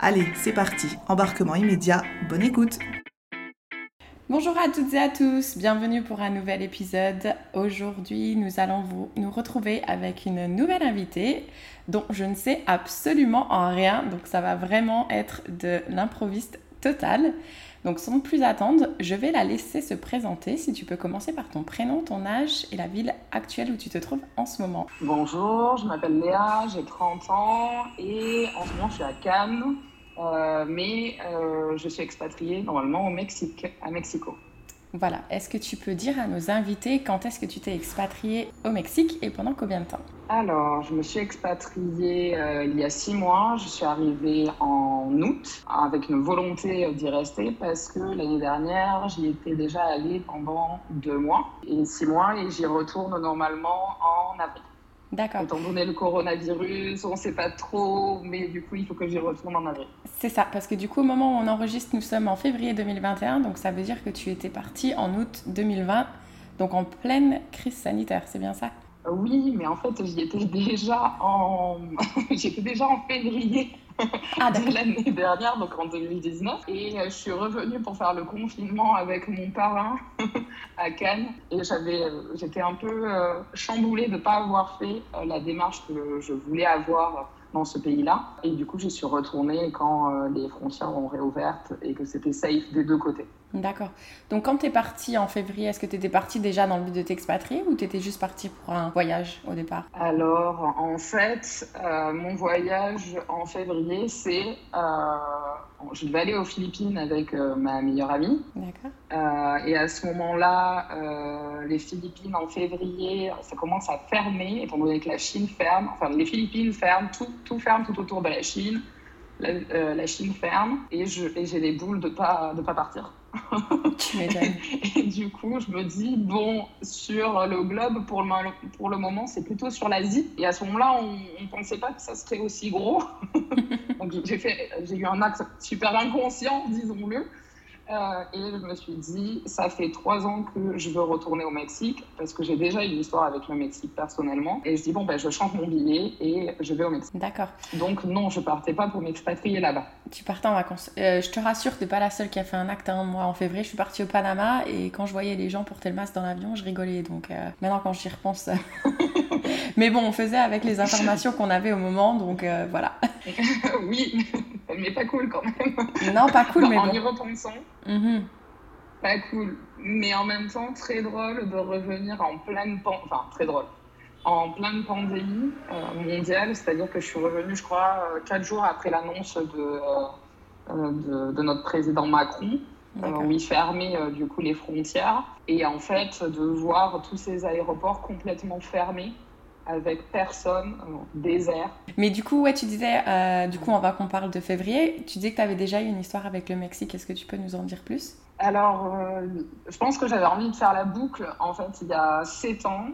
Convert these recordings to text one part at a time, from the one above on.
Allez, c'est parti, embarquement immédiat, bonne écoute. Bonjour à toutes et à tous, bienvenue pour un nouvel épisode. Aujourd'hui, nous allons vous, nous retrouver avec une nouvelle invitée dont je ne sais absolument rien, donc ça va vraiment être de l'improviste total. Donc sans plus attendre, je vais la laisser se présenter. Si tu peux commencer par ton prénom, ton âge et la ville actuelle où tu te trouves en ce moment. Bonjour, je m'appelle Léa, j'ai 30 ans et en ce moment je suis à Cannes, euh, mais euh, je suis expatriée normalement au Mexique, à Mexico. Voilà, est-ce que tu peux dire à nos invités quand est-ce que tu t'es expatriée au Mexique et pendant combien de temps? Alors, je me suis expatriée euh, il y a six mois. Je suis arrivée en août avec une volonté d'y rester parce que l'année dernière, j'y étais déjà allée pendant deux mois et six mois et j'y retourne normalement en avril. D'accord. Étant donné le coronavirus, on ne sait pas trop, mais du coup, il faut que j'y retourne en avril. C'est ça, parce que du coup, au moment où on enregistre, nous sommes en février 2021, donc ça veut dire que tu étais parti en août 2020, donc en pleine crise sanitaire, c'est bien ça? Oui, mais en fait, j'y étais déjà en, j'étais déjà en février. Ah, de l'année dernière, donc en 2019. Et euh, je suis revenue pour faire le confinement avec mon parrain à Cannes. Et j'avais, euh, j'étais un peu euh, chamboulée de ne pas avoir fait la démarche que je voulais avoir dans ce pays-là. Et du coup, j'y suis retournée quand les frontières ont réouvertes et que c'était safe des deux côtés. D'accord. Donc quand tu es partie en février, est-ce que tu étais partie déjà dans le but de t'expatrier ou tu étais juste partie pour un voyage au départ? Alors en fait, euh, mon voyage en février, c'est... Euh, je devais aller aux Philippines avec euh, ma meilleure amie. D'accord. et à ce moment-là, les Philippines en février, ça commence à fermer, étant donné que la Chine ferme. Enfin, les Philippines ferment, tout, tout ferme tout autour de la Chine. La, Chine ferme et j'ai les boules de ne pas, de pas partir. Et du coup, je me dis, bon, sur le globe, pour le, pour le moment, c'est plutôt sur l'Asie. Et à ce moment-là, on ne pensait pas que ça serait aussi gros. Donc j'ai eu un acte super inconscient, disons-le. Euh, et je me suis dit, ça fait trois ans que je veux retourner au Mexique parce que j'ai déjà une histoire avec le Mexique personnellement. Et je dis, bon, ben, je change mon billet et je vais au Mexique. D'accord. Donc, non, je partais pas pour m'expatrier là-bas. Tu partais en vacances. Euh, je te rassure, tu n'es pas la seule qui a fait un acte. Hein. Moi, en février, je suis partie au Panama et quand je voyais les gens porter le masque dans l'avion, je rigolais. Donc, euh, maintenant, quand j'y repense. mais bon, on faisait avec les informations qu'on avait au moment, donc voilà. oui, mais pas cool quand même. Non, pas cool, mais en bon. y repensant. Mhm. Pas cool. Mais en même temps, très drôle de revenir en pleine pandémie. Enfin, très drôle. En pleine pandémie euh, mondiale, c'est-à-dire que je suis revenue, je crois, euh, quatre jours après l'annonce de, euh, de, notre président Macron, où il fermait du coup les frontières. Et en fait, de voir tous ces aéroports complètement fermés avec personne, désert. Mais du coup, ouais, tu disais, euh, du coup, on va qu'on parle de février. Tu disais que tu avais déjà eu une histoire avec le Mexique. Est-ce que tu peux nous en dire plus? Alors, euh, je pense que j'avais envie de faire la boucle. En fait, il y a sept ans,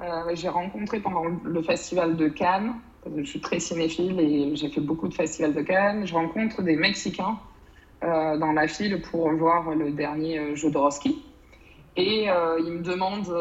euh, j'ai rencontré pendant le festival de Cannes. Je suis très cinéphile et j'ai fait beaucoup de festivals de Cannes. Je rencontre des Mexicains dans la file pour voir le dernier jeu de Roski. Et ils me demandent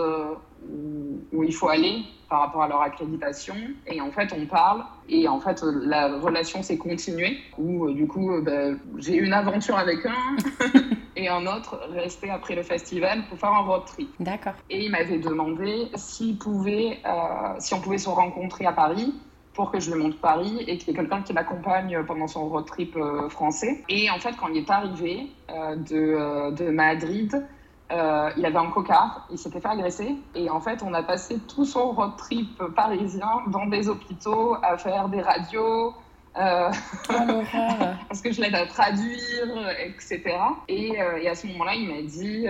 où il faut aller par rapport à leur accréditation. Et en fait, on parle. Et en fait, la relation s'est continuée. Où, euh, du coup, euh, bah, j'ai eu une aventure avec un et un autre resté après le festival pour faire un road trip. D'accord. Et il m'avait demandé s'il pouvait, euh, si on pouvait se rencontrer à Paris pour que je lui montre Paris et qu'il y ait quelqu'un qui l'accompagne pendant son road trip français. Et en fait, quand il est arrivé de, de Madrid, euh, il avait un cocard, il s'était fait agresser. Et en fait, on a passé tout son road trip parisien dans des hôpitaux à faire des radios. Euh, oh, parce que je l'aide à traduire, etc. Et, euh, et à ce moment-là, il m'a dit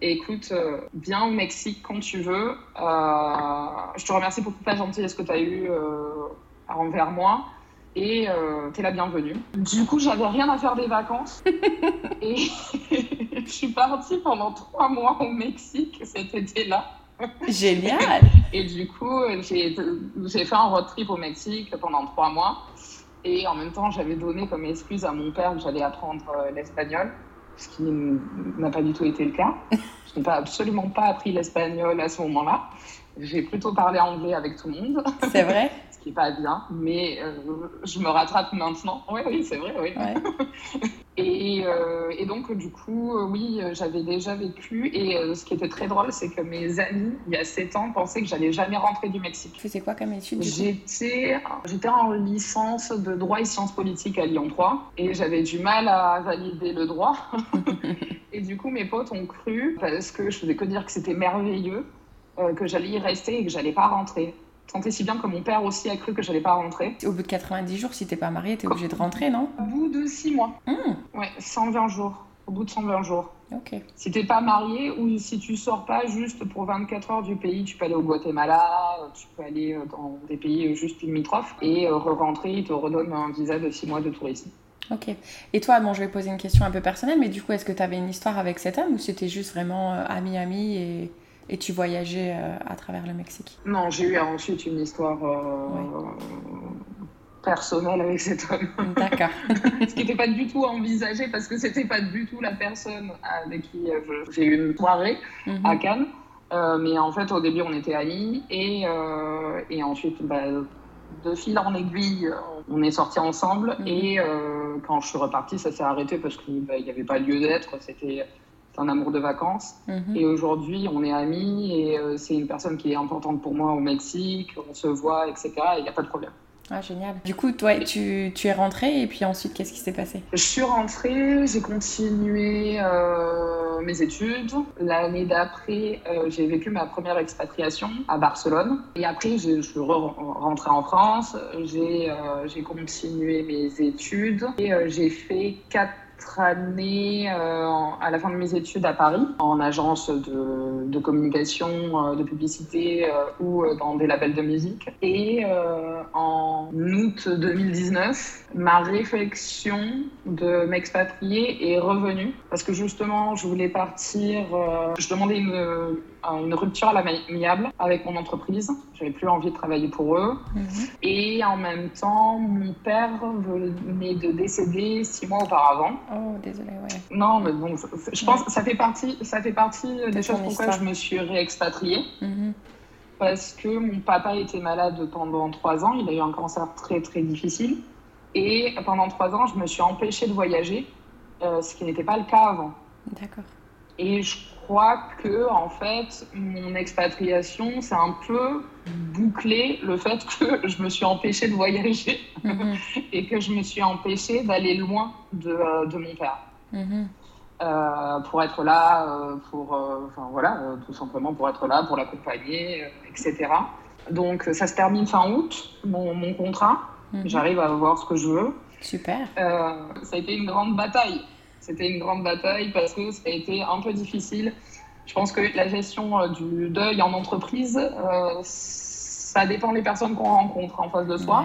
Écoute, viens au Mexique quand tu veux. je te remercie pour toute la gentillesse que tu as eue envers moi et euh, t'es la bienvenue. Du coup, j'avais rien à faire des vacances et je suis partie pendant trois mois au Mexique cet été-là. Génial Et du coup, j'ai fait un road trip au Mexique pendant trois mois. Et en même temps, j'avais donné comme excuse à mon père que j'allais apprendre euh, l'espagnol, ce qui n'a pas du tout été le cas. Je n'ai pas, absolument pas appris l'espagnol à ce moment-là. J'ai plutôt parlé anglais avec tout le monde. C'est vrai? qui n'est pas bien, mais euh, je me rattrape maintenant. Oui, oui, c'est vrai, oui. et, euh, et, donc, du coup, euh, oui, j'avais déjà vécu. Et ce qui était très drôle, c'est que mes amis, il y a 7 ans, pensaient que j'allais jamais rentrer du Mexique. Tu faisais quoi comme étude J'étais en licence de droit et sciences politiques à Lyon 3 et j'avais du mal à valider le droit. et du coup, mes potes ont cru, parce que je faisais que dire que c'était merveilleux, que j'allais y rester et que j'allais pas rentrer. Tant et si bien que mon père aussi a cru que je n'allais pas rentrer. Au bout de 90 jours, si t'es pas marié, t'es obligé de rentrer, non Au bout de 6 mois. Mmh. Ouais, 120 jours. Au bout de 120 jours. Ok. Si t'es pas marié ou si tu sors pas juste pour 24 heures du pays, tu peux aller au Guatemala, tu peux aller euh, dans des pays juste limitrophes et euh, re-rentrer, ils te redonnent un visa de 6 mois de tourisme. Ok. Et toi, bon, je vais poser une question un peu personnelle, mais du coup, est-ce que tu avais une histoire avec cet homme ou c'était juste vraiment ami-ami euh, et et tu voyageais euh, à travers le Mexique? Non, j'ai eu ensuite une histoire euh, personnelle avec cet homme. D'accord. Ce qui n'était pas du tout envisagé parce que c'était pas du tout la personne avec qui euh, j'ai eu une soirée mhm. à Cannes. mais en fait, au début, on était amis et, et ensuite, bah, de fil en aiguille, on est sortis ensemble. Mhm. Et quand je suis repartie, ça s'est arrêté parce qu'il bah, n'y avait pas lieu d'être. C'était un amour de vacances. Mhm. Et aujourd'hui, on est amis et euh, c'est une personne qui est importante pour moi au Mexique. On se voit, etc. Il n'y a pas de problème. Ah, génial. Du coup, toi, tu, tu es rentrée et puis ensuite, qu'est-ce qui s'est passé? Je suis rentrée, j'ai continué euh, mes études. L'année d'après, euh, j'ai vécu ma première expatriation à Barcelone. Et après, je, suis rentrée en France. J'ai continué mes études et j'ai fait quatre année euh, à la fin de mes études à Paris, en agence de, de communication, euh, de publicité euh, ou dans des labels de musique. Et en août 2019, ma réflexion de m'expatrier est revenue parce que justement, je voulais partir. je demandais une, une rupture à l'amiable avec mon entreprise. J'avais plus envie de travailler pour eux. Mhm. Et en même temps, mon père venait de décéder six mois auparavant. Oh, désolé, ouais. Non, mais bon, je pense que ça fait partie, ça fait partie des choses pourquoi je me suis réexpatriée. Mhm. Parce que mon papa était malade pendant trois ans. Il a eu un cancer très, très difficile. Et pendant trois ans, je me suis empêchée de voyager, euh, ce qui n'était pas le cas avant. D'accord. Et je crois que en fait, mon expatriation, c'est un peu bouclé le fait que je me suis empêchée de voyager mhm. et que je me suis empêchée d'aller loin de, euh, de, mon père. Mhm. Euh, pour être là, euh, pour, enfin voilà, tout simplement pour être là, pour l'accompagner, etc. Donc ça se termine fin août, mon, mon contrat. Mhm. J'arrive à voir ce que je veux. Super. ça a été une grande bataille c'était une grande bataille parce que ça a été un peu difficile. Je pense que la gestion euh, du deuil en entreprise, euh, ça dépend des personnes qu'on rencontre en face de soi.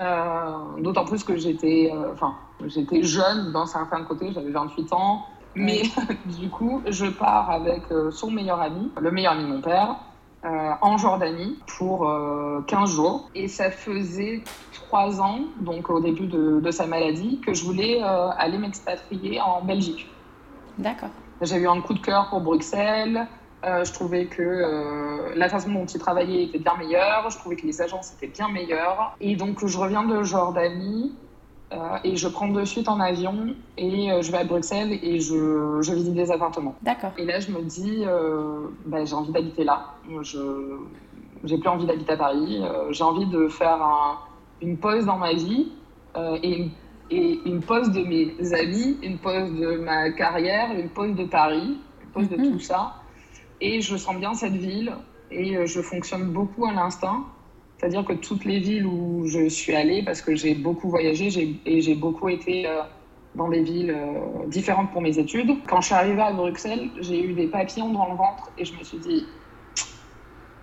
Euh, d'autant plus que j'étais, enfin, j'étais jeune d'un certain côté, j'avais 28 ans. Mais du coup, je pars avec son meilleur ami, le meilleur ami de mon père, en Jordanie pour 15 jours. Et ça faisait ans, donc au début de, sa maladie, que je voulais euh, aller m'expatrier en Belgique. D'accord. J'ai eu un coup de cœur pour Bruxelles. Euh, je trouvais que euh, la façon dont ils travaillaient était bien meilleure. Je trouvais que les agences étaient bien meilleures. Et donc, je reviens de Jordanie et je prends de suite en avion et je vais à Bruxelles et je, je visite des appartements. D'accord. Et là, je me dis, bah, j'ai envie d'habiter là. Je, j'ai plus envie d'habiter à Paris. j'ai envie de faire une pause dans ma vie et, et, une pause de mes amis, une pause de ma carrière, une pause de Paris, une pause de mhm. tout ça. Et je sens bien cette ville et je fonctionne beaucoup à l'instinct. C'est-à-dire que toutes les villes où je suis allée, parce que j'ai beaucoup voyagé et j'ai beaucoup été dans des villes euh, différentes pour mes études. Quand je suis arrivée à Bruxelles, j'ai eu des papillons dans le ventre et je me suis dit,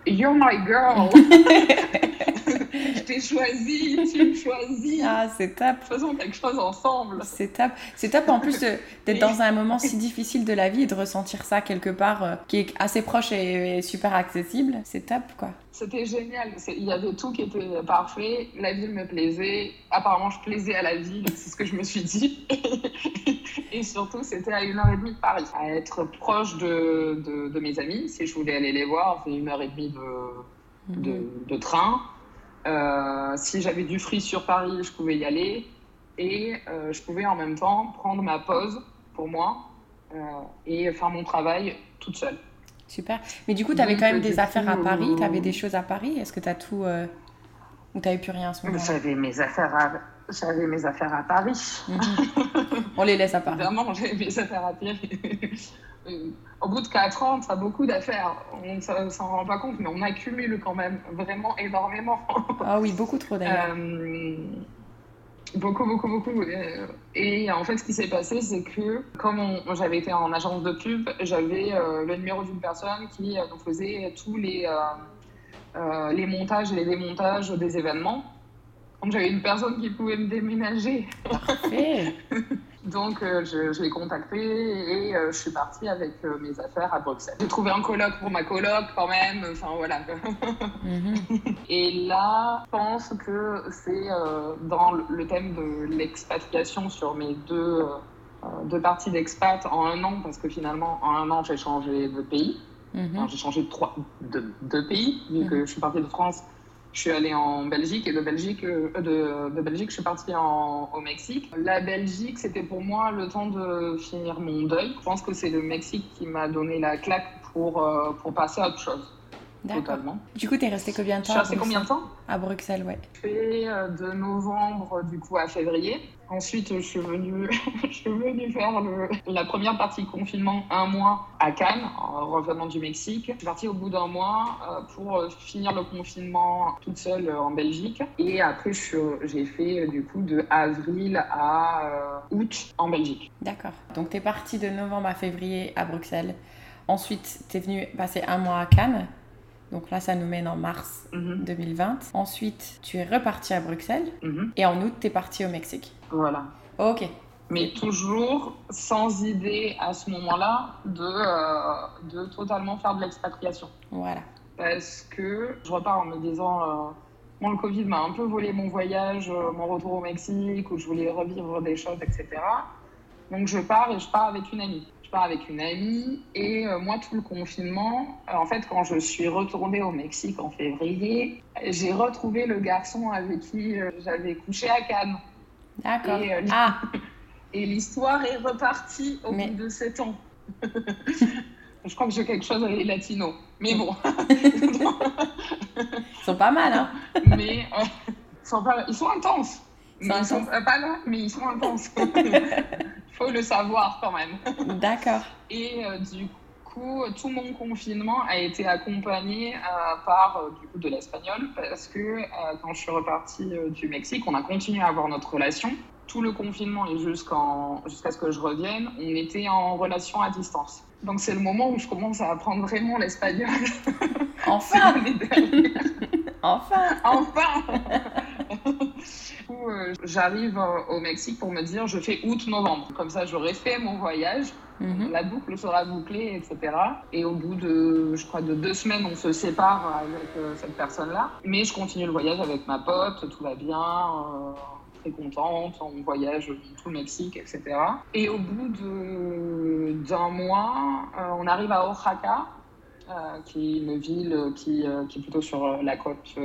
You're my girl. t'ai choisi, tu me choisis. Ah, c'est top. Faisons quelque chose ensemble. C'est top. C'est top en plus d'être dans un moment si difficile de la vie et de ressentir ça quelque part euh, qui est assez proche et, super accessible. C'est top, quoi. C'était génial. Il y avait tout qui était parfait. La ville me plaisait. Apparemment, je plaisais à la ville. C'est ce que je me suis dit. et surtout, c'était à une heure et demie de Paris. À être proche de, de, de mes amis. Si je voulais aller les voir, c'est une heure et demie de, de, mhm. de train. Euh, si j'avais du free sur Paris, je pouvais y aller. Et euh, je pouvais en même temps prendre ma pause pour moi euh, et faire mon travail toute seule. Super. Mais du coup, tu avais quand même des affaires à Paris Tu avais des choses à Paris Est-ce que tu as tout. Ou tu n'avais plus rien à ce moment? J'avais mes affaires à. J'avais mes affaires à Paris. Mhm. On les laisse à Paris. Vraiment, j'avais mes affaires à Paris. Au bout de 4 ans, ça a beaucoup d'affaires. On ne s'en rend pas compte, mais on accumule quand même vraiment énormément. ah oui, beaucoup trop d'ailleurs. Euh, beaucoup, beaucoup, beaucoup. Euh, et en fait, ce qui s'est passé, c'est que comme j'avais été en agence de pub, j'avais euh, le numéro d'une personne qui faisait tous les, les montages et les démontages des événements. Donc j'avais une personne qui pouvait me déménager. Parfait. Donc euh, je, l'ai contacté et euh, je suis partie avec euh, mes affaires à Bruxelles. J'ai trouvé un coloc pour ma coloc quand même, enfin voilà. Mhm. Et là, je pense que c'est dans le thème de l'expatriation sur mes deux, deux parties d'expat en un an, parce que finalement en un an j'ai changé de pays. Mhm. j'ai changé de, trois, de deux pays, vu que mhm. je suis partie de France je suis allée en Belgique et de Belgique, euh, de, Belgique, je suis partie en, au Mexique. La Belgique, c'était pour moi le temps de finir mon deuil. Je pense que c'est le Mexique qui m'a donné la claque pour, euh, pour passer à autre chose. Totalement. Du coup, tu es resté combien de temps Je suis combien de temps À Bruxelles, ouais. Fait euh, de novembre du coup à février. Ensuite, je suis venue, je suis venue faire le, la première partie confinement un mois à Cannes, en revenant du Mexique. Je suis partie au bout d'un mois euh, pour euh, finir le confinement toute seule en Belgique. Et après, j'ai fait du coup de avril à août en Belgique. D'accord. Donc, tu es partie de novembre à février à Bruxelles. Ensuite, tu es venue passer un mois à Cannes. Donc là, ça nous mène en mars 2020. Mhm. Ensuite, tu es reparti à Bruxelles. Mhm. Et en août, tu es parti au Mexique. Voilà. Ok. Mais toujours sans idée à ce moment-là de, euh, de totalement faire de l'expatriation. Voilà. Parce que je repars en me disant, euh, bon, le Covid m'a un peu volé mon voyage, euh, mon retour au Mexique, où je voulais revivre des choses, etc. Donc je pars et je pars avec une amie pars avec une amie et euh, moi tout le confinement, euh, en fait quand je suis retournée au Mexique en février, j'ai retrouvé le garçon avec qui euh, j'avais couché à Cannes. D'accord. Et, ah. et l'histoire est repartie au bout de sept ans. je crois que j'ai quelque chose avec les latinos. Mais bon. ils sont pas mal, hein Mais ils, sont pas... ils sont intenses. Ils sont pas là, mais ils sont intenses faut le savoir quand même. D'accord. Et euh, du coup, tout mon confinement a été accompagné euh, par euh, du coup, de l'espagnol parce que quand je suis repartie du Mexique, on a continué à avoir notre relation. Tout le confinement et jusqu'à ce que je revienne, on était en relation à distance. Donc c'est le moment où je commence à apprendre vraiment l'espagnol. Enfin Enfin Enfin euh, j'arrive au Mexique pour me dire je fais août-novembre. Comme ça, j'aurai fait mon voyage. Mhm. La boucle sera bouclée, etc. Et au bout de, je crois, de deux semaines, on se sépare avec euh, cette personne-là. Mais je continue le voyage avec ma pote, tout va bien. Euh, très contente, on voyage tout le Mexique, etc. Et au bout d'un mois, on arrive à Oaxaca, qui est une ville qui, qui est plutôt sur la côte,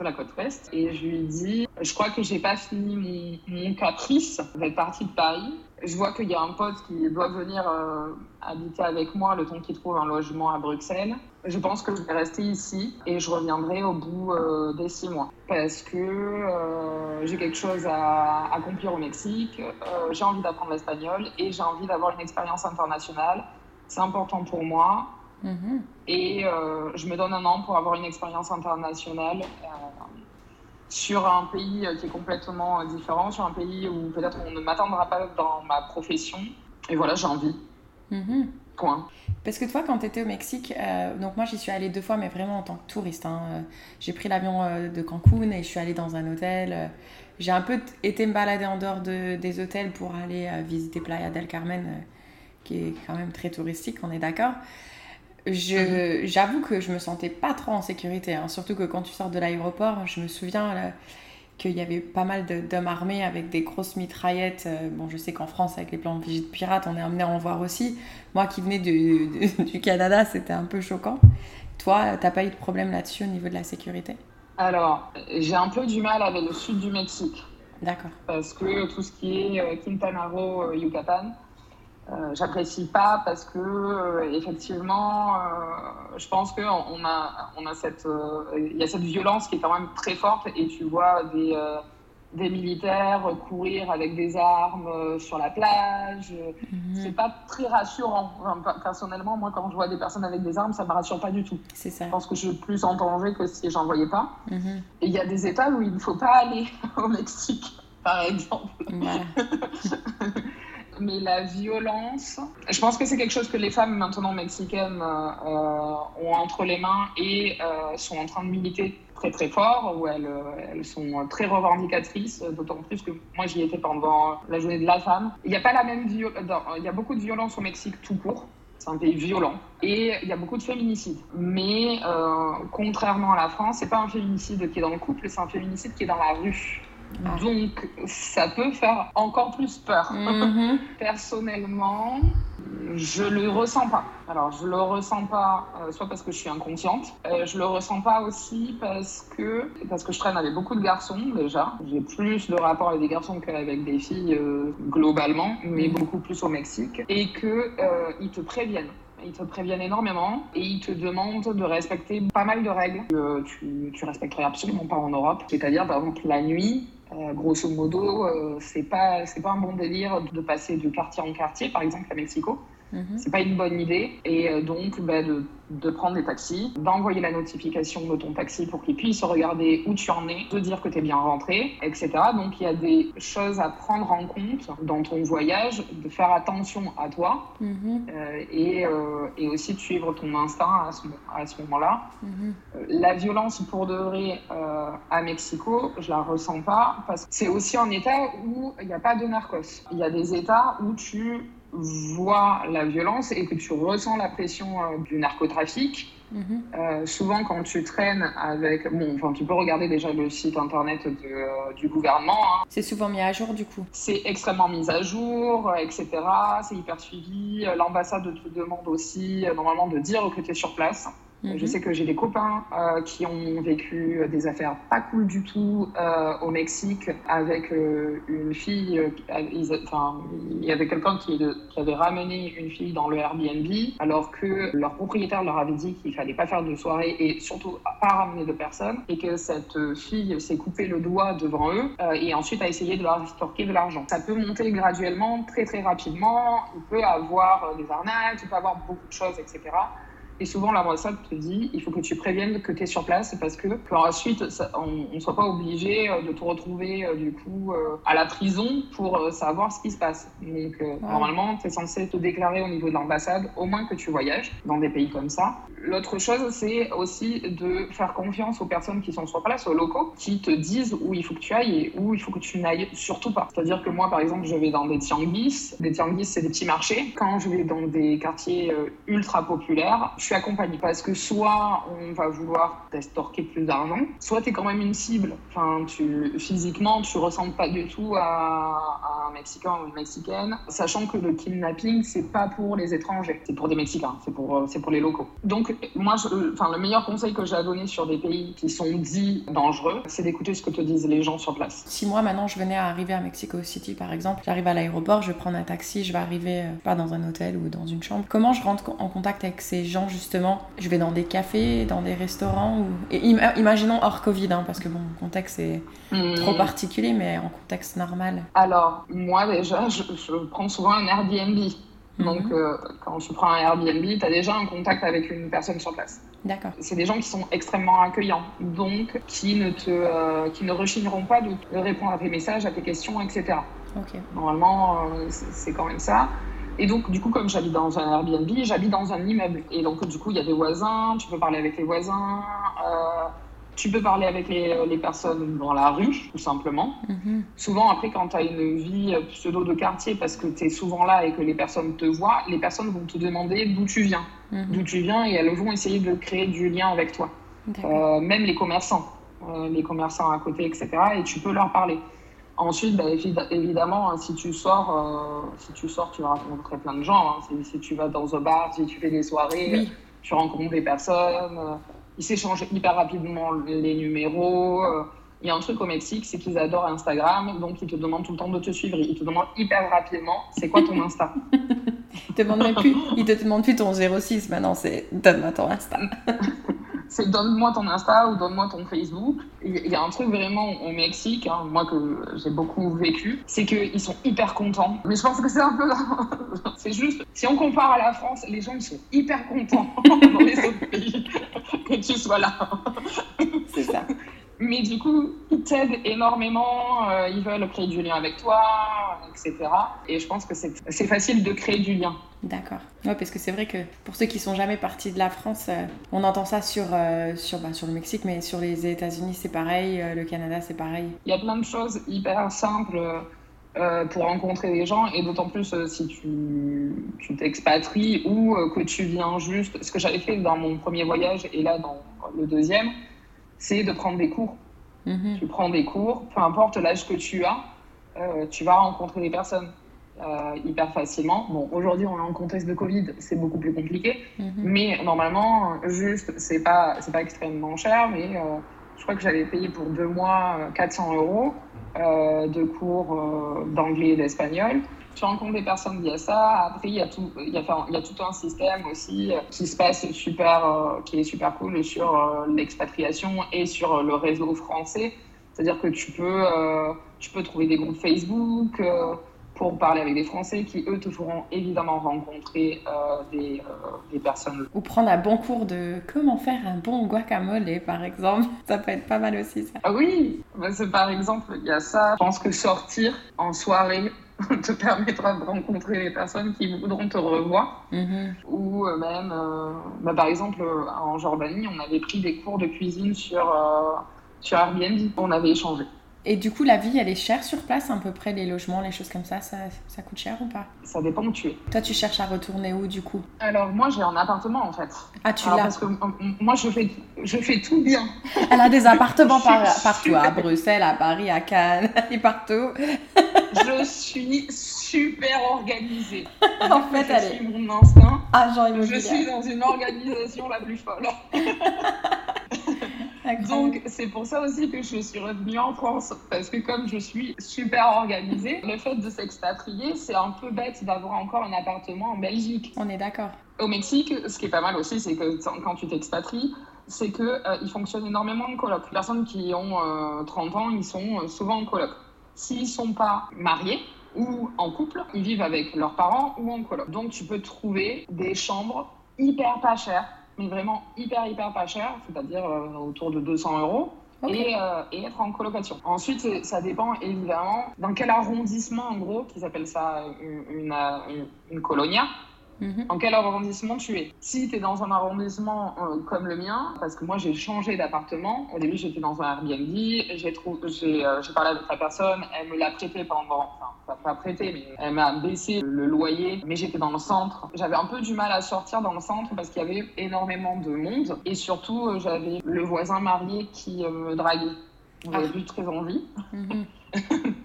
la côte ouest. Et je lui dis, je crois que j'ai pas fini mon, mon caprice d'être partie de Paris je vois qu'il y a un pote qui doit venir euh, habiter avec moi le temps qu'il trouve un logement à Bruxelles. Je pense que je vais rester ici et je reviendrai au bout euh, des six mois parce que euh, j'ai quelque chose à accomplir au Mexique, j'ai envie d'apprendre l'espagnol et j'ai envie d'avoir une expérience internationale. C'est important pour moi. Mm-hmm. Et je me donne un an pour avoir une expérience internationale sur un pays qui est complètement différent, sur un pays où peut-être on ne m'attendra pas dans ma profession. Et voilà, j'ai envie. Mhm. Point. Parce que toi, quand tu étais au Mexique, euh, donc moi j'y suis allée deux fois, mais vraiment en tant que touriste. Hein. Euh, j'ai pris l'avion euh, de Cancun et je suis allée dans un hôtel. J'ai un peu été me balader en dehors de, des hôtels pour aller visiter Playa del Carmen, qui est quand même très touristique, on est d'accord. Mhm. J'avoue que je me sentais pas trop en sécurité, hein. surtout que quand tu sors de l'aéroport, je me souviens qu'il y avait pas mal d'hommes armés avec des grosses mitraillettes. Euh, bon, je sais qu'en France, avec les plans de pirates, on est amené à en voir aussi. Moi qui venais du, du Canada, c'était un peu choquant. Toi, t'as pas eu de problème là-dessus au niveau de la sécurité? Alors, j'ai un peu du mal avec le sud du Mexique. D'accord. Parce que tout ce qui est euh, Quintana Roo, euh, Yucatan, euh, j'apprécie pas parce que euh, effectivement, euh, je pense que on a, on a cette, il y a cette violence qui est quand même très forte et tu vois des, des militaires courir avec des armes sur la plage. Mhm. C'est pas très rassurant. personnellement, moi, quand je vois des personnes avec des armes, ça me rassure pas du tout. C'est ça. Je pense que je suis plus en danger que si j'en voyais pas. Mhm. Et il y a des États où il ne faut pas aller au Mexique, par exemple. mais la violence, je pense que c'est quelque chose que les femmes maintenant mexicaines euh, euh, ont entre les mains et euh, sont en train de militer très très fort, où elles, sont très revendicatrices, d'autant plus que moi j'y étais pendant la journée de la femme. Il n'y a pas la même il y a beaucoup de violence au Mexique tout court. C'est un pays violent et il y a beaucoup de féminicides. Mais contrairement à la France, c'est pas un féminicide qui est dans le couple, c'est un féminicide qui est dans la rue. Ah. Donc, ça peut faire encore plus peur. Mhm. Personnellement, je le ressens pas. Alors, je le ressens pas, euh, soit parce que je suis inconsciente, euh, je le ressens pas aussi parce que parce que je traîne avec beaucoup de garçons déjà. J'ai plus de rapport avec des garçons qu'avec des filles euh, globalement, mais mhm. beaucoup plus au Mexique, et que ils te préviennent. Ils te préviennent énormément et ils te demandent de respecter pas mal de règles que tu, tu respecterais absolument pas en Europe. C'est-à-dire, par exemple, la nuit, euh, grosso modo, euh, c'est pas c'est pas un bon délire de passer de quartier en quartier, par exemple à Mexico. Mhm. C'est pas une bonne idée. Et euh, donc, bah, de, de, prendre des taxis, d'envoyer la notification de ton taxi pour qu'il puisse regarder où tu en es, de dire que tu es bien rentré, etc. Donc, il y a des choses à prendre en compte dans ton voyage, de faire attention à toi mhm. euh, et, euh, et, aussi de suivre ton instinct à ce, à ce moment-là. Mhm. la violence pour de vrai à Mexico, je la ressens pas parce que c'est aussi un état où il n'y a pas de narcos. Il y a des états où tu vois la violence et que tu ressens la pression euh, du narcotrafic, mhm. euh, souvent quand tu traînes avec... Bon, enfin, tu peux regarder déjà le site internet euh, du gouvernement. Hein. C'est souvent mis à jour du coup C'est extrêmement mis à jour, etc. C'est hyper suivi. L'ambassade te demande aussi normalement de dire que tu es sur place. Je mhm. sais que j'ai des copains euh, qui ont vécu des affaires pas cool du tout euh, au Mexique avec euh, une fille. enfin, il y avait quelqu'un qui, qui, avait ramené une fille dans le Airbnb alors que leur propriétaire leur avait dit qu'il fallait pas faire de soirée et surtout pas ramener de personnes et que cette fille s'est coupé le doigt devant eux et ensuite a essayé de leur extorquer de l'argent. Ça peut monter graduellement, très très rapidement. Il peut avoir des arnaques, il peut avoir beaucoup de choses, etc. Et souvent, l'ambassade te dit il faut que tu préviennes que tu es sur place parce que ensuite, on ne soit pas obligé euh, de te retrouver euh, du coup euh, à la prison pour savoir ce qui se passe. Donc, normalement, tu es censé te déclarer au niveau de l'ambassade, au moins que tu voyages dans des pays comme ça. L'autre chose, c'est aussi de faire confiance aux personnes qui sont sur place, aux locaux, qui te disent où il faut que tu ailles et où il faut que tu n'ailles surtout pas. C'est-à-dire que moi, par exemple, je vais dans des tianguis. Des tianguis, c'est des petits marchés. Quand je vais dans des quartiers ultra populaires, tu es accompagné. Parce que soit on va vouloir t'estorquer plus d'argent, soit tu es quand même une cible. Enfin, tu, physiquement, tu ressembles pas du tout à, un Mexicain ou une Mexicaine, sachant que le kidnapping, c'est pas pour les étrangers, c'est pour des Mexicains, c'est pour, c'est pour les locaux. Donc, moi, enfin, le meilleur conseil que j'ai à donner sur des pays qui sont dits dangereux, c'est d'écouter ce que te disent les gens sur place. Si moi, maintenant, je venais à arriver à Mexico City, par exemple, j'arrive à l'aéroport, je vais prendre un taxi, je vais arriver euh, pas dans un hôtel ou dans une chambre. Comment je rentre en contact avec ces gens, justement Je vais dans des cafés, dans des restaurants ou... Et imaginons hors Covid, hein, parce que bon, le contexte est hmm. trop particulier, mais en contexte normal. Alors, moi, déjà, je, prends souvent un Airbnb. Donc, mhm. euh, quand tu prends un Airbnb, tu as déjà un contact avec une personne sur place. D'accord. C'est des gens qui sont extrêmement accueillants, donc qui ne, te, euh, qui ne rechigneront pas de, répondre à tes messages, à tes questions, etc. Normalement, euh, c'est quand même ça. Et donc, du coup, comme j'habite dans un Airbnb, j'habite dans un immeuble. Et donc, du coup, il y a des voisins, tu peux parler avec les voisins. Euh, tu peux parler avec les, les, personnes dans la rue, tout simplement. Mhm. Souvent, après, quand tu as une vie pseudo de quartier, parce que tu es souvent là et que les personnes te voient, les personnes vont te demander d'où tu viens. Mhm. D'où tu viens et elles vont essayer de créer du lien avec toi. Euh, même les commerçants, euh, les commerçants à côté, etc. Et tu peux leur parler. Ensuite, bah, évidemment, hein, si tu sors, euh, si tu sors, tu vas rencontrer plein de gens. Hein. Si, tu vas dans un bar, si tu fais des soirées, tu rencontres des personnes ils s'échangent hyper rapidement les numéros. Euh, il y a un truc au Mexique, c'est qu'ils adorent Instagram, donc ils te demandent tout le temps de te suivre. Ils te demandent hyper rapidement, c'est quoi ton Insta? Ils te demandent plus, ils te demandent plus ton 06 maintenant, c'est donne-moi ton Insta. c'est donne-moi ton Insta ou donne-moi ton Facebook. Il y a un truc vraiment au Mexique, hein, moi que j'ai beaucoup vécu, c'est qu'ils sont hyper contents. Mais je pense que c'est un peu. c'est juste, si on compare à la France, les gens sont hyper contents dans les autres pays que tu sois là. c'est ça. Mais du coup, ils t'aident énormément, euh, ils veulent créer du lien avec toi, etc. Et je pense que c'est facile de créer du lien. D'accord. Ouais, parce que c'est vrai que pour ceux qui sont jamais partis de la France, euh, on entend ça sur, euh, sur, bah, sur le Mexique, mais sur les États-Unis, c'est pareil, le Canada, c'est pareil. Il y a plein de choses hyper simples. pour rencontrer des gens et d'autant plus si tu t'expatries ou que tu viens juste, ce que j'avais fait dans mon premier voyage et là dans le deuxième, c'est de prendre des cours. Mhm. Tu prends des cours, peu importe l'âge que tu as, euh, tu vas rencontrer des personnes euh, hyper facilement. Bon, aujourd'hui, on est en contexte de Covid, c'est beaucoup plus compliqué, mhm. mais normalement, juste, c'est pas, c'est pas extrêmement cher, mais euh, je crois que j'avais payé pour deux mois 400 euros de cours d'anglais et d'espagnol tu rencontres des personnes via ça. Après, il y a tout, il y a, il y a tout un système aussi euh, qui se passe super, euh, qui est super cool sur euh, l'expatriation et sur le réseau français. C'est-à-dire que tu peux, tu peux trouver des groupes Facebook pour parler avec des Français qui, eux, te feront évidemment rencontrer des, des, personnes. Ou prendre un bon cours de comment faire un bon guacamole, par exemple. Ça peut être pas mal aussi, ça. Ah oui, bah, par exemple, il y a ça. Je pense que sortir en soirée te permettra de rencontrer les personnes qui voudront te revoir. Mhm. Ou euh, même, euh, bah, par exemple, euh, en Jordanie, on avait pris des cours de cuisine sur, sur Airbnb. On avait échangé. Et du coup, la vie, elle est chère sur place, à peu près les logements, les choses comme ça, ça, ça coûte cher ou pas? Ça dépend où tu es. Toi, tu cherches à retourner où du coup? Alors, moi, j'ai un appartement en fait. Ah, tu l'as Parce que moi, je fais, je fais tout bien. Elle a des appartements partout, à Bruxelles, à Paris, à Cannes, et partout. Je suis super organisée. en fait, elle est. mon instinct. Agent Je suis dans une organisation la plus folle. Donc, c'est pour ça aussi que je suis revenue en France. Parce que comme je suis super organisée, le fait de s'expatrier, c'est un peu bête d'avoir encore un appartement en Belgique. On est d'accord. Au Mexique, ce qui est pas mal aussi, c'est que quand tu t'expatries, c'est qu'ils euh, fonctionnent énormément en coloc. Les personnes qui ont 30 euh, ans, ils sont euh, souvent en coloc. S'ils ne sont pas mariés, ou en couple, ils vivent avec leurs parents ou en coloc. Donc tu peux trouver des chambres hyper pas chères mais vraiment hyper, hyper pas cher, c'est-à-dire euh, autour de 200 euros. Et, euh, et, être en colocation. Ensuite, ça dépend évidemment dans quel arrondissement, en gros, qui s'appelle ça une, une, une, colonia. Mhm. En quel arrondissement tu es Si tu es dans un arrondissement euh, comme le mien, parce que moi j'ai changé d'appartement, au début j'étais dans un Airbnb, j'ai euh, parlé avec la personne, elle me l'a prêté pendant, enfin pas prêté, mais elle m'a baissé le loyer, mais j'étais dans le centre. J'avais un peu du mal à sortir dans le centre parce qu'il y avait énormément de monde et surtout euh, j'avais le voisin marié qui me draguait. J'avais ah. plus très envie. Mhm.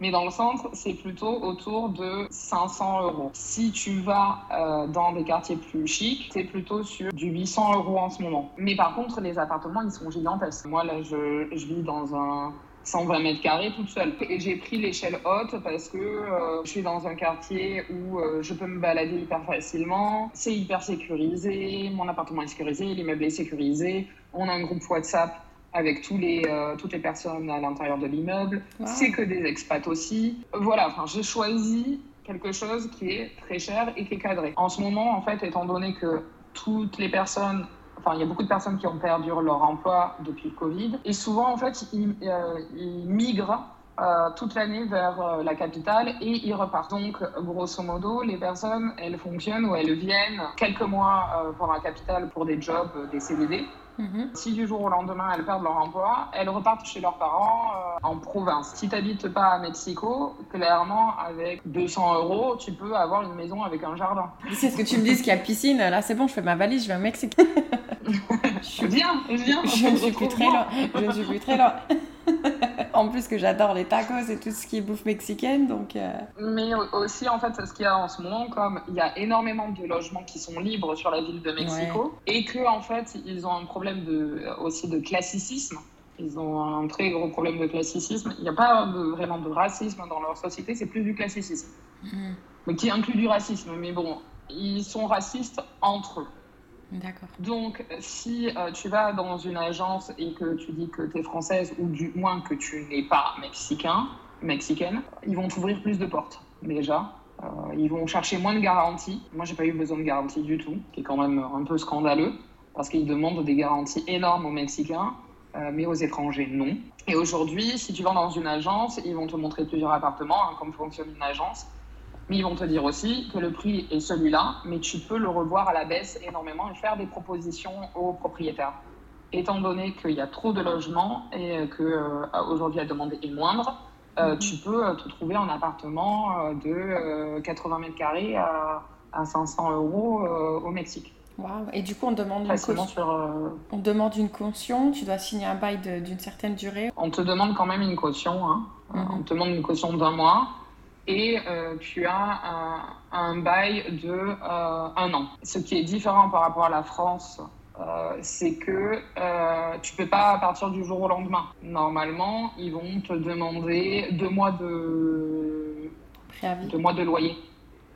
mais dans le centre, c'est plutôt autour de 500 euros. Si tu vas euh, dans des quartiers plus chics, c'est plutôt sur du 800 euros en ce moment. Mais par contre, les appartements, ils sont gigantesques. Moi, là, je, je vis dans un 120 mètres carrés toute seule. Et j'ai pris l'échelle haute parce que euh, je suis dans un quartier où euh, je peux me balader hyper facilement. C'est hyper sécurisé, mon appartement est sécurisé, l'immeuble est sécurisé. On a un groupe WhatsApp avec tous les, euh, toutes les personnes à l'intérieur de l'immeuble. C'est que des expats aussi. Voilà, enfin, j'ai choisi quelque chose qui est très cher et qui est cadré. En ce moment, en fait, étant donné que toutes les personnes Enfin, il y a beaucoup de personnes qui ont perdu leur emploi depuis le Covid. Et souvent, en fait, ils, euh, migrent euh, toute l'année vers la capitale et ils repartent. Donc, grosso modo, les personnes, elles fonctionnent ou elles viennent quelques mois pour la capitale pour des jobs, des CDD. Mhm. Si du jour au lendemain elles perdent leur emploi, elles repartent chez leurs parents euh, en province. Si tu n'habites pas à Mexico, clairement avec 200 euros, tu peux avoir une maison avec un jardin. C'est ce que tu me dis qu'il y a piscine. Là, c'est bon, je fais ma valise, je vais au Mexique. je viens, je viens. Je ne suis plus très loin. Je ne suis plus très loin. en plus que j'adore les tacos et tout ce qui est bouffe mexicaine, donc. Euh. Mais aussi en fait, ce qu'il y a en ce moment, comme il y a énormément de logements qui sont libres sur la ville de Mexico et que en fait ils ont un problème de aussi de classicisme. Ils ont un très gros problème de classicisme. Il n'y a pas vraiment de racisme dans leur société, c'est plus du classicisme. Mm. Mais qui inclut du racisme. Mais bon, ils sont racistes entre eux. D'accord. Donc, si euh, tu vas dans une agence et que tu dis que tu es française ou du moins que tu n'es pas mexicain, mexicaine, ils vont t'ouvrir plus de portes, déjà. Euh, ils vont chercher moins de garanties. Moi, j'ai pas eu besoin de garanties du tout, qui est quand même un peu scandaleux, parce qu'ils demandent des garanties énormes aux Mexicains, euh, mais aux étrangers, non. Et aujourd'hui, si tu vas dans une agence, ils vont te montrer plusieurs appartements, hein, comme fonctionne une agence. Mais ils vont te dire aussi que le prix est celui-là, mais tu peux le revoir à la baisse énormément et faire des propositions aux propriétaires. Étant donné qu'il y a trop de logements et qu'aujourd'hui euh, la demande est moindre, euh, mhm. tu peux euh, te trouver un appartement de 80 mètres carrés à, 500 euros au Mexique. Wow. Et du coup, on demande, une caution. Sur, on demande une caution, tu dois signer un bail d'une certaine durée. On te demande quand même une caution. Hein. Mhm. On te demande une caution d'un mois et euh, tu as un, bail de euh, un an. Ce qui est différent par rapport à la France, euh, c'est que tu peux pas partir du jour au lendemain. Normalement, ils vont te demander deux mois de préavis, deux mois de loyer.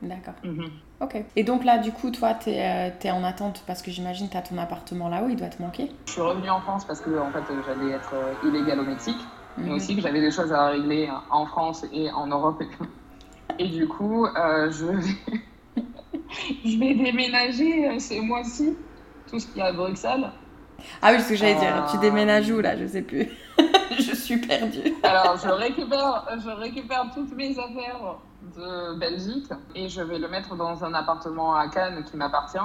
D'accord. Mhm. Ok. Et donc là, du coup, toi, tu es, en attente parce que j'imagine que tu as ton appartement là-haut, il doit te manquer Je suis revenue en France parce que en fait, j'allais être illégale au Mexique, mais mhm. aussi que j'avais des choses à régler en France et en Europe. Et du coup, euh, je, vais... je vais déménager euh, ce mois-ci, tout ce qu'il y a à Bruxelles. Ah oui, ce que j'allais dire, tu euh, déménages où là? Je sais plus. je suis perdue. Alors, je récupère, je récupère toutes mes affaires de Belgique et je vais le mettre dans un appartement à Cannes qui m'appartient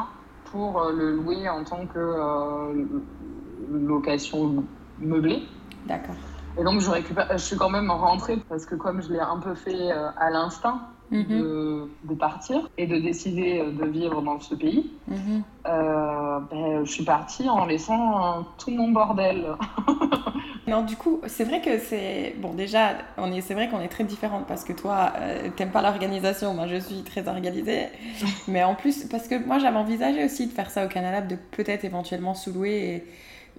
pour le louer en tant que location meublée. D'accord. Et donc, je, récupère, je suis quand même rentrée parce que comme je l'ai un peu fait euh, à l'instinct, de, mhm. de, partir et de décider euh, de vivre dans ce pays, mhm. euh, ben, je suis partie en laissant tout mon bordel. non, du coup, c'est vrai que c'est. Bon, déjà, on est... c'est vrai qu'on est très différentes parce que toi, tu t'aimes pas l'organisation, moi je suis très organisée. Mais en plus, parce que moi j'avais envisagé aussi de faire ça au Canada, de peut-être éventuellement sous-louer et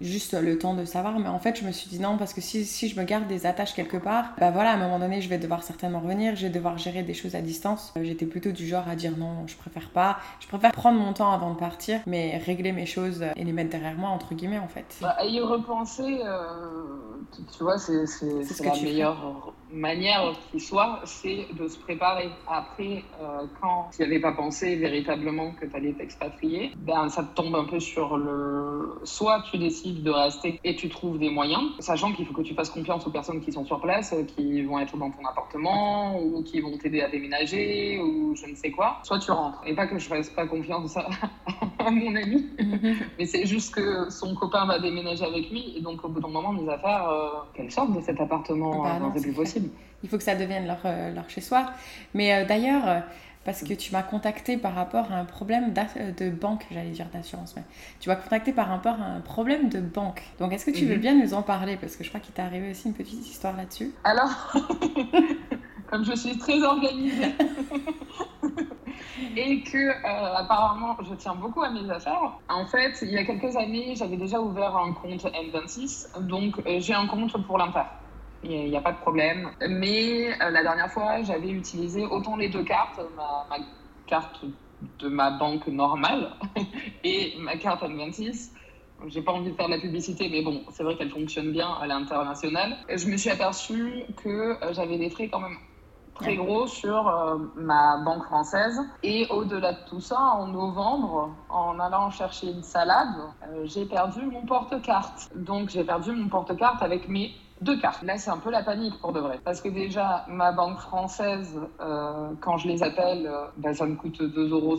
juste le temps de savoir. Mais en fait, je me suis dit non, parce que si, si, je me garde des attaches quelque part, bah voilà, à un moment donné, je vais devoir certainement revenir, je vais devoir gérer des choses à distance. Euh, j'étais plutôt du genre à dire non, je préfère pas. Je préfère prendre mon temps avant de partir, mais régler mes choses et les mettre derrière moi, entre guillemets, en fait. Bah, y repenser, euh, tu vois, c'est la meilleure manière qui soit, c'est de se préparer. Après, euh, quand tu n'y avais pas pensé véritablement que tu allais t'expatrier, ben, ça te tombe un peu sur le... Soit tu décides décides de rester et tu trouves des moyens, sachant qu'il faut que tu fasses confiance aux personnes qui sont sur place, qui vont être dans ton appartement ou qui vont t'aider à déménager ou je ne sais quoi, soit tu rentres. Et pas que je fasse pas confiance à, à mon ami, mhm. mais c'est juste que son copain va déménager avec lui et donc au bout d'un moment, mes affaires, euh, qu'elles sortent de cet appartement, bah c'est plus possible. Il faut que ça devienne leur, euh, leur chez-soi. Mais euh, d'ailleurs, parce que tu m'as contacté par rapport à un problème de banque, j'allais dire d'assurance, mais tu m'as contacté par rapport à un problème de banque. Donc est-ce que tu veux mhm. bien nous en parler? Parce que je crois qu'il t'est arrivé aussi une petite histoire là-dessus. Alors, comme je suis très organisée et que euh, apparemment je tiens beaucoup à mes affaires, en fait, il y a quelques années, j'avais déjà ouvert un compte N26, donc euh, j'ai un compte pour l'Inter il n'y a, pas de problème. Mais euh, la dernière fois, j'avais utilisé autant les deux cartes, ma, carte de ma banque normale et ma carte N26. J'ai pas envie de faire de la publicité, mais bon, c'est vrai qu'elle fonctionne bien à l'international. Je me suis aperçue que euh, j'avais des frais quand même très gros sur euh, ma banque française. Et au-delà de tout ça, en novembre, en allant chercher une salade, j'ai perdu mon porte-carte. Donc j'ai perdu mon porte-carte avec mes deux cartes. Là, c'est un peu la panique pour de vrai. Parce que déjà, ma banque française, euh, quand je les appelle, euh, bah, ça me coûte 2,50 euros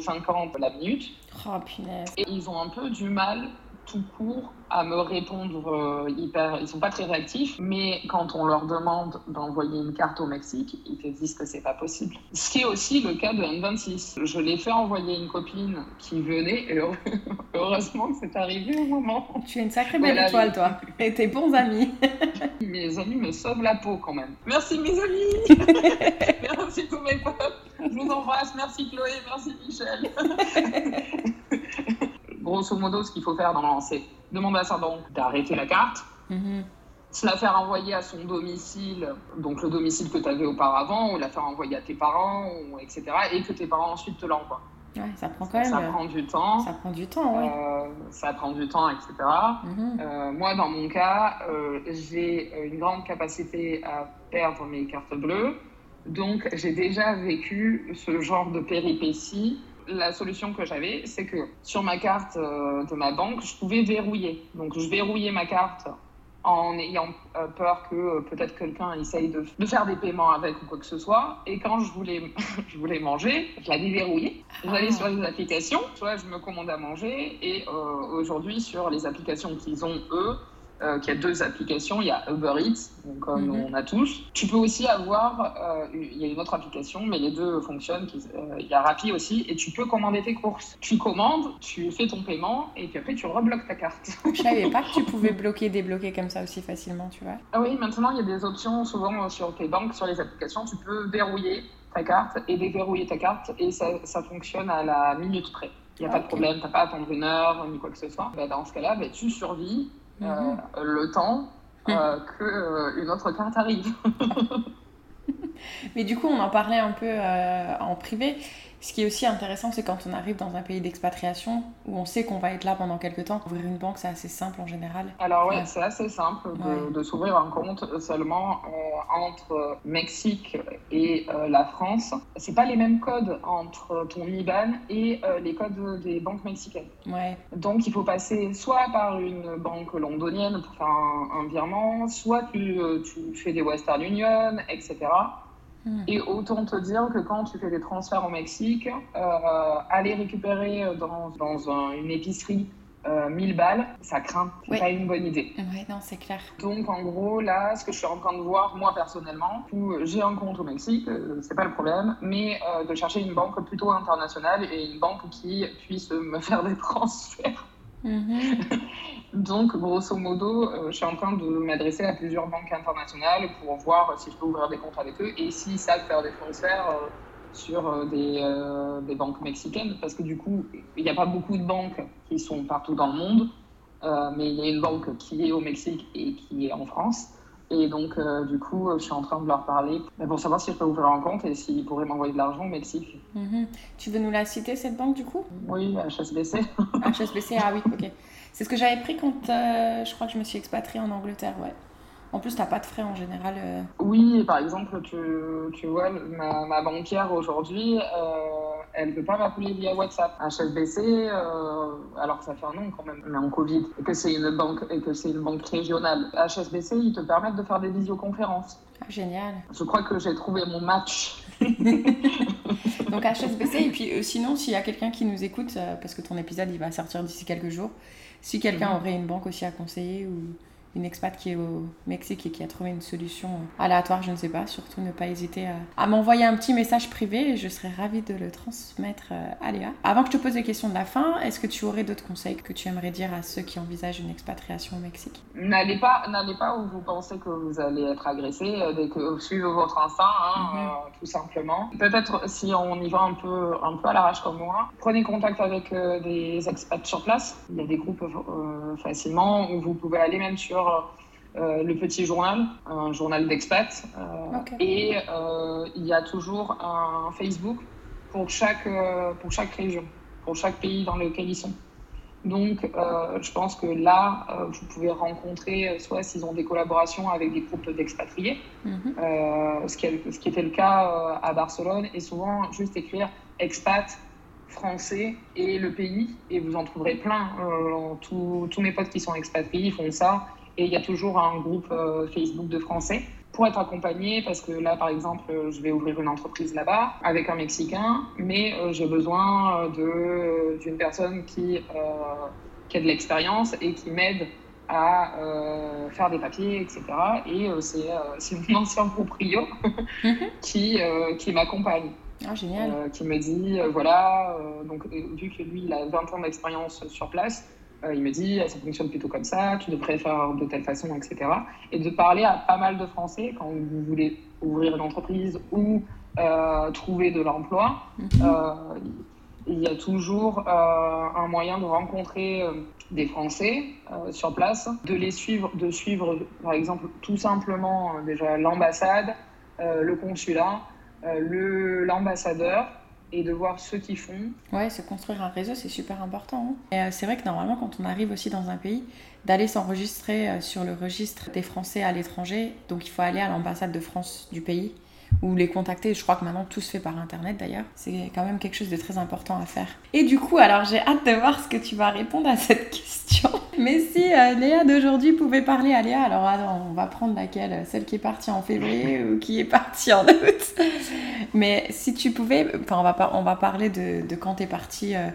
la minute. Oh, punaise. Et ils ont un peu du mal tout court à me répondre euh, hyper. Ils sont pas très réactifs, mais quand on leur demande d'envoyer une carte au Mexique, ils te disent que c'est pas possible. Ce qui est aussi le cas de N26. Je l'ai fait envoyer une copine qui venait, et heureusement que c'est arrivé au moment. Tu es une sacrée belle étoile, toi. Et tes bons amis. mes amis me sauvent la peau quand même. Merci mes amis. merci tous mes potes. Je vous embrasse. Merci Chloé. Merci Michel grosso modo, ce qu'il faut faire, c'est demander à sa banque d'arrêter la carte, mhm. se la faire envoyer à son domicile, donc le domicile que tu avais auparavant, ou la faire envoyer à tes parents, etc., et que tes parents ensuite te l'envoient. ça prend quand même. Ça prend du temps. Ça prend du temps, oui. Euh, ça prend du temps, etc. Mhm. Euh, moi, dans mon cas, euh, j'ai une grande capacité à perdre mes cartes bleues. Donc, j'ai déjà vécu ce genre de péripéties la solution que j'avais, c'est que sur ma carte euh, de ma banque, je pouvais verrouiller. Donc, je verrouillais ma carte en ayant euh, peur que euh, peut-être quelqu'un essaye de, faire des paiements avec ou quoi que ce soit. Et quand je voulais, je voulais manger, je la déverrouillais. J'allais sur les applications, je me commande à manger. Et aujourd'hui, sur les applications qu'ils ont, eux, euh, qui a deux applications. Il y a Uber Eats, comme mhm. on a tous. Tu peux aussi avoir, euh, il y a une autre application, mais les deux fonctionnent. Euh, il y a Rappi aussi, et tu peux commander tes courses. Tu commandes, tu fais ton paiement, et puis après tu rebloques ta carte. Je savais pas que tu pouvais bloquer, débloquer comme ça aussi facilement, tu vois. Ah oui, maintenant il y a des options, souvent sur tes banques, sur les applications, tu peux verrouiller ta carte et déverrouiller ta carte, et ça, ça fonctionne à la minute près. Il n'y a pas de problème, tu n'as pas à attendre une heure ni quoi que ce soit. Ben, dans ce cas-là, ben, tu survis euh, mhm. le temps euh, qu'une euh, autre carte arrive. Mais du coup, on en parlait un peu en privé. Ce qui est aussi intéressant, c'est quand on arrive dans un pays d'expatriation où on sait qu'on va être là pendant quelques temps. Ouvrir une banque, c'est assez simple en général. Alors ouais, c'est assez simple de, s'ouvrir un compte seulement euh, entre Mexique et euh, la France. C'est pas les mêmes codes entre ton IBAN et euh, les codes des banques mexicaines. Ouais. Donc il faut passer soit par une banque londonienne pour faire un, virement, soit tu, tu fais des Western Union, etc. Et autant te dire que quand tu fais des transferts au Mexique, euh, aller récupérer dans, dans une épicerie 1000 euh, balles, ça craint. C'est pas une bonne idée. Ouais, non, c'est clair. Donc, en gros, là, ce que je suis en train de voir, moi personnellement, où j'ai un compte au Mexique, euh, c'est pas le problème, mais de chercher une banque plutôt internationale et une banque qui puisse me faire des transferts. Mhm. Donc, grosso modo, euh, je suis en train de m'adresser à plusieurs banques internationales pour voir si je peux ouvrir des comptes avec eux et s'ils savent faire des transferts euh, sur euh, des, banques mexicaines. Parce que du coup, il n'y a pas beaucoup de banques qui sont partout dans le monde, mais il y a une banque qui est au Mexique et qui est en France. Et donc, du coup, je suis en train de leur parler pour savoir si je peux ouvrir un compte et s'ils pourraient m'envoyer de l'argent au Mexique. Mhm. Tu veux nous la citer, cette banque, du coup? Oui, HSBC. HSBC, ah oui, ok. C'est ce que j'avais pris quand euh, je crois que je me suis expatriée en Angleterre, ouais. En plus, tu n'as pas de frais en général. Euh. Oui, par exemple, tu, tu vois, ma, ma banquière aujourd'hui, euh, elle ne peut pas m'appeler via WhatsApp. HSBC, euh, alors que ça fait un an quand même, mais en Covid, et que c'est une banque et que c'est une banque régionale. HSBC, ils te permettent de faire des visioconférences. Ah, génial. Je crois que j'ai trouvé mon match. Donc HSBC, et puis sinon, s'il y a quelqu'un qui nous écoute, parce que ton épisode il va sortir d'ici quelques jours, si quelqu'un Mhm. aurait une banque aussi à conseiller ou une expat qui est au Mexique et qui a trouvé une solution euh, aléatoire, je ne sais pas, surtout ne pas hésiter à, à m'envoyer un petit message privé et je serais ravie de le transmettre euh, à Léa. Avant que je te pose les questions de la fin, est-ce que tu aurais d'autres conseils que tu aimerais dire à ceux qui envisagent une expatriation au Mexique? N'allez pas, n'allez pas où vous pensez que vous allez être agressé, euh, dès que suivez votre instinct, hein, Mhm. euh, tout simplement. Peut-être si on y va un peu, un peu à l'arrache comme moi, prenez contact avec euh, des expats sur place. Il y a des groupes euh, facilement où vous pouvez aller même sur euh, le petit journal, un journal d'expats, euh, et euh, il y a toujours un Facebook pour chaque, pour chaque région, pour chaque pays dans lequel ils sont. Donc, euh, je pense que là, euh, vous pouvez rencontrer, euh, soit s'ils ont des collaborations avec des groupes d'expatriés, Mhm. ce, qui est- ce qui était le cas à Barcelone, et souvent juste écrire expat français et le pays, et vous en trouverez plein. Tous- tous mes potes qui sont expatriés ils font ça, et il y a toujours un groupe euh, Facebook de français pour être accompagné, parce que là, par exemple, euh, je vais ouvrir une entreprise là-bas avec un Mexicain, mais euh, j'ai besoin d'une personne qui, euh, qui a de l'expérience et qui m'aide à euh, faire des papiers, etc. Et euh, c'est mon ancien proprio Mhm. qui, qui m'accompagne, Ah, génial. qui me dit, voilà, donc vu que lui, il a 20 ans d'expérience sur place, euh, il me dit, ça fonctionne plutôt comme ça, tu devrais faire de telle façon, etc. Et de parler à pas mal de Français quand vous voulez ouvrir une entreprise ou euh, trouver de l'emploi. Mhm. Euh, il y a toujours un moyen de rencontrer des Français sur place, de les suivre, de suivre par exemple tout simplement déjà l'ambassade, le consulat, l'ambassadeur et de voir ce qu'ils font. Ouais, se construire un réseau, c'est super important. hein. Et euh, c'est vrai que normalement, quand on arrive aussi dans un pays, d'aller s'enregistrer euh, sur le registre des Français à l'étranger, donc il faut aller à l'ambassade de France du pays ou les contacter. Je crois que maintenant tout se fait par internet d'ailleurs. C'est quand même quelque chose de très important à faire. Et du coup, alors j'ai hâte de voir ce que tu vas répondre à cette question. Mais si euh, Léa d'aujourd'hui pouvait parler à Léa, alors attends, on va prendre laquelle? Celle qui est partie en février ou qui est partie en août? Mais si tu pouvais, enfin on va, on va parler de, de quand t'es partie euh,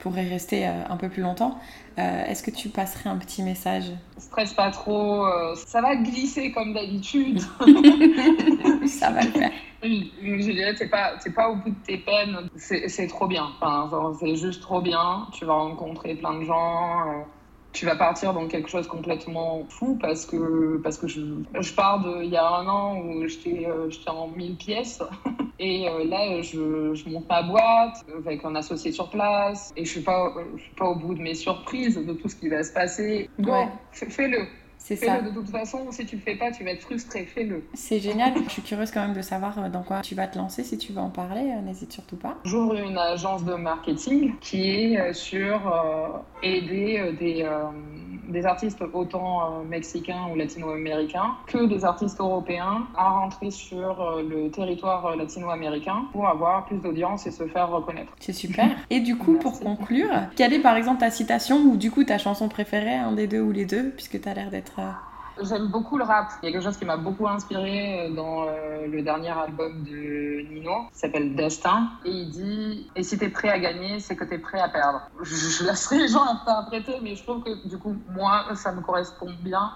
pour y rester euh, un peu plus longtemps. Euh, Est-ce que tu passerais un petit message? Stresse pas trop, euh, ça va glisser comme d'habitude. Ça va le faire. Oui, je dirais, c'est pas, c'est pas au bout de tes peines, c'est trop bien. Enfin, c'est juste trop bien. Tu vas rencontrer plein de gens. Tu vas partir dans quelque chose complètement fou parce que, parce que je, je pars de, il y a un an où j'étais euh, en 1000 pièces. Et euh, là, je, je monte ma boîte avec un associé sur place. Et je suis pas, je suis pas au bout de mes surprises, de tout ce qui va se passer. Go, Ouais. fais- fais-le. C'est ça. De toute façon. Si tu le fais pas, tu vas être frustré. Fais-le. C'est génial. Je suis curieuse quand même de savoir euh, dans quoi tu vas te lancer. Si tu veux en parler, euh, n'hésite surtout pas. J'ouvre une agence de marketing qui est euh, sur euh, aider des, euh, des artistes autant euh, mexicains ou latino-américains que des artistes européens à rentrer sur le territoire latino-américain pour avoir plus d'audience et se faire reconnaître. C'est super. Et du coup, pour conclure, quelle est par exemple ta citation ou du coup ta chanson préférée, un des deux ou les deux, puisque tu as l'air d'être. Euh, J'aime beaucoup le rap. Il y a quelque chose qui m'a beaucoup inspiré euh, dans euh, le dernier album de Nino, qui s'appelle Destin. Et il dit Et si t'es prêt à gagner, c'est que t'es prêt à perdre. Je, laisserai les gens interpréter, mais je trouve que du coup, moi, ça me correspond bien.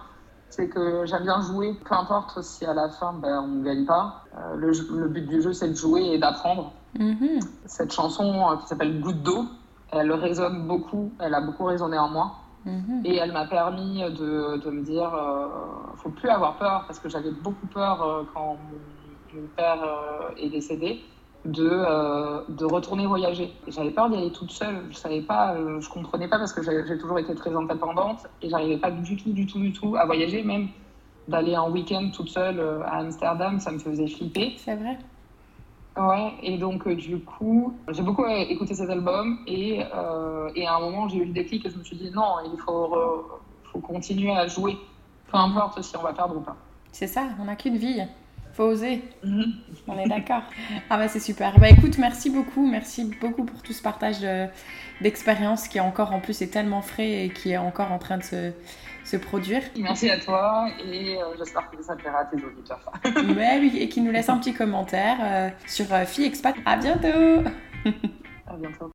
C'est que j'aime bien jouer, peu importe si à la fin ben, on ne gagne pas. Le, but du jeu, c'est de jouer et d'apprendre. mhm. Cette chanson qui s'appelle Goutte d'eau, elle résonne beaucoup, elle a beaucoup résonné en moi. Mhm. Et elle m'a permis de, de me dire, euh, faut plus avoir peur, parce que j'avais beaucoup peur euh, quand mon, mon père euh, est décédé, de, euh, de retourner voyager. J'avais peur d'y aller toute seule. Je savais pas, euh, je comprenais pas parce que j'ai toujours été très indépendante et j'arrivais pas du tout, du tout, du tout à voyager, même d'aller en week-end toute seule à Amsterdam, ça me faisait flipper. C'est vrai. Ouais, et donc euh, du coup, j'ai beaucoup euh, écouté cet album et, euh, et à un moment j'ai eu le déclic et je me suis dit non, il faut, faut continuer à jouer, peu importe si on va perdre ou pas. C'est ça, on n'a qu'une vie. Faut oser. Mhm. On est d'accord. Ah bah c'est super. Bah écoute, merci beaucoup, merci beaucoup pour tout ce partage de- d'expérience qui est encore en plus est tellement frais et qui est encore en train de se, se produire. Merci à toi et euh, j'espère que ça plaira à tes auditeurs. Mais oui, et qui nous laisse un petit commentaire euh, sur euh, Fille Expat. À bientôt À bientôt.